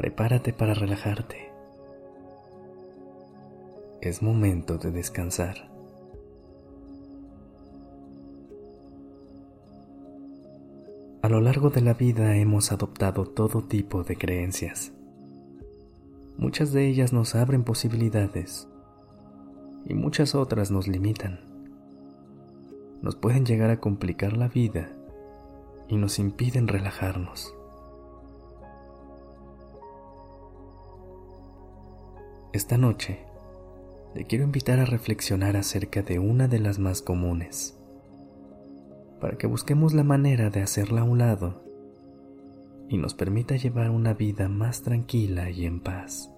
Prepárate para relajarte. Es momento de descansar. A lo largo de la vida hemos adoptado todo tipo de creencias. Muchas de ellas nos abren posibilidades y muchas otras nos limitan. Nos pueden llegar a complicar la vida y nos impiden relajarnos. Esta noche te quiero invitar a reflexionar acerca de una de las más comunes para que busquemos la manera de hacerla a un lado y nos permita llevar una vida más tranquila y en paz.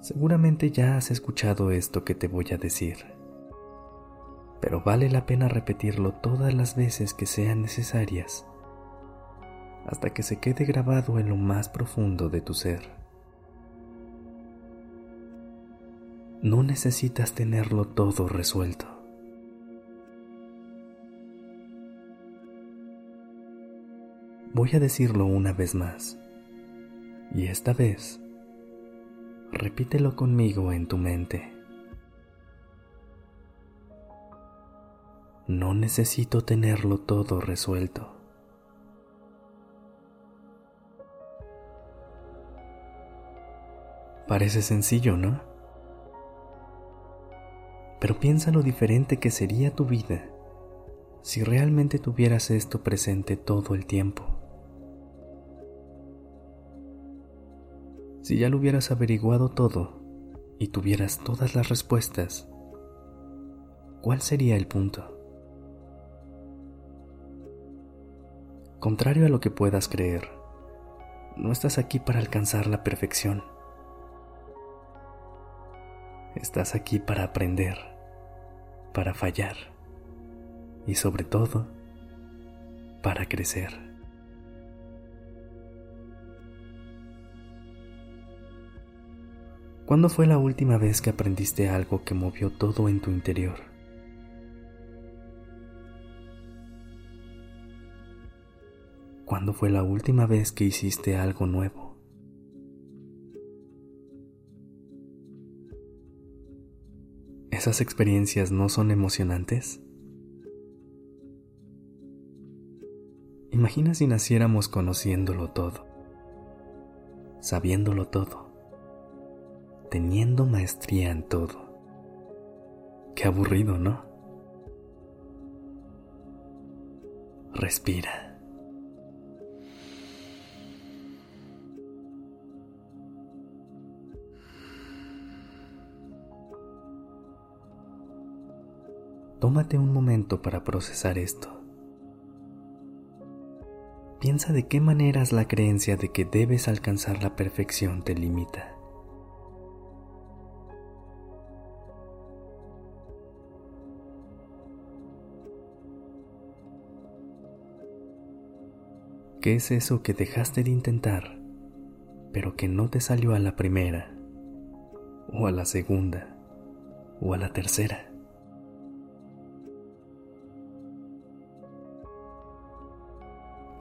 Seguramente ya has escuchado esto que te voy a decir, pero vale la pena repetirlo todas las veces que sean necesarias hasta que se quede grabado en lo más profundo de tu ser. No necesitas tenerlo todo resuelto. Voy a decirlo una vez más. Y esta vez, repítelo conmigo en tu mente. No necesito tenerlo todo resuelto. Parece sencillo, ¿no? Pero piensa lo diferente que sería tu vida si realmente tuvieras esto presente todo el tiempo. Si ya lo hubieras averiguado todo y tuvieras todas las respuestas, ¿cuál sería el punto? Contrario a lo que puedas creer, no estás aquí para alcanzar la perfección. Estás aquí para aprender, para fallar y sobre todo, para crecer. ¿Cuándo fue la última vez que aprendiste algo que movió todo en tu interior? ¿Cuándo fue la última vez que hiciste algo nuevo? ¿Esas experiencias no son emocionantes? Imagina si naciéramos conociéndolo todo, sabiéndolo todo teniendo maestría en todo. Qué aburrido, ¿no? Respira. Tómate un momento para procesar esto. Piensa de qué maneras la creencia de que debes alcanzar la perfección te limita. ¿Qué es eso que dejaste de intentar, pero que no te salió a la primera, o a la segunda, o a la tercera?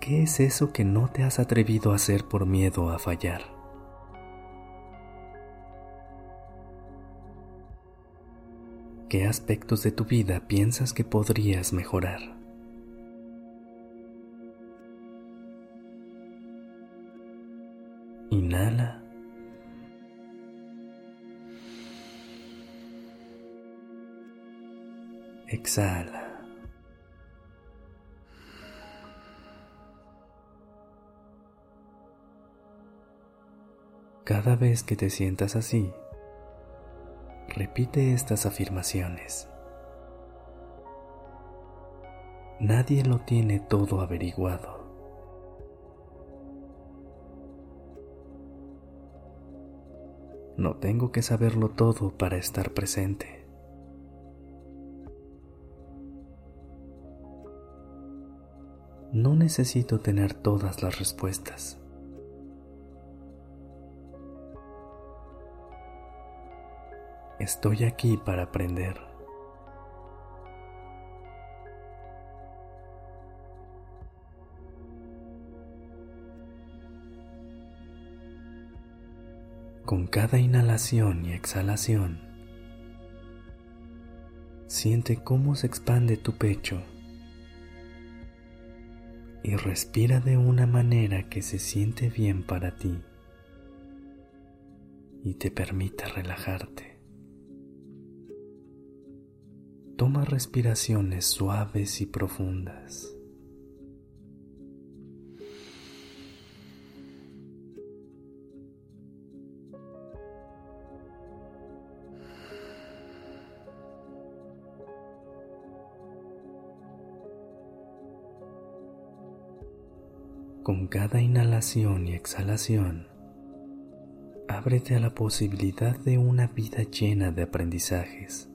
¿Qué es eso que no te has atrevido a hacer por miedo a fallar? ¿Qué aspectos de tu vida piensas que podrías mejorar? Inhala. Exhala. Cada vez que te sientas así, repite estas afirmaciones. Nadie lo tiene todo averiguado. No tengo que saberlo todo para estar presente. No necesito tener todas las respuestas. Estoy aquí para aprender. Con cada inhalación y exhalación, siente cómo se expande tu pecho y respira de una manera que se siente bien para ti y te permite relajarte. Toma respiraciones suaves y profundas. Con cada inhalación y exhalación, ábrete a la posibilidad de una vida llena de aprendizajes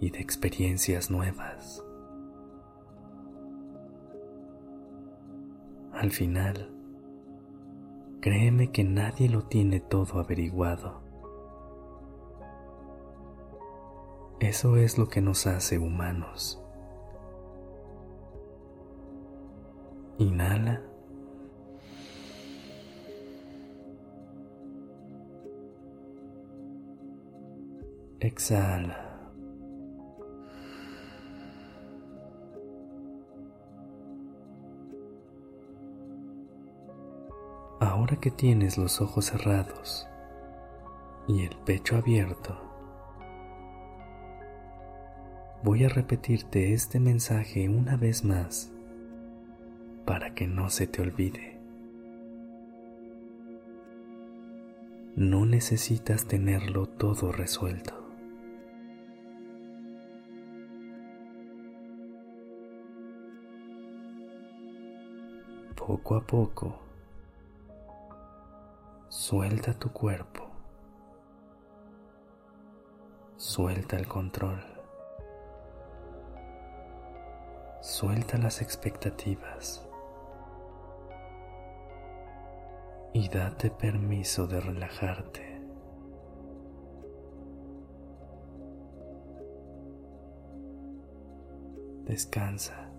y de experiencias nuevas. Al final, créeme que nadie lo tiene todo averiguado. Eso es lo que nos hace humanos. Inhala. Exhala. Ahora que tienes los ojos cerrados y el pecho abierto, voy a repetirte este mensaje una vez más para que no se te olvide. No necesitas tenerlo todo resuelto. Poco a poco, suelta tu cuerpo, suelta el control, suelta las expectativas y date permiso de relajarte. Descansa.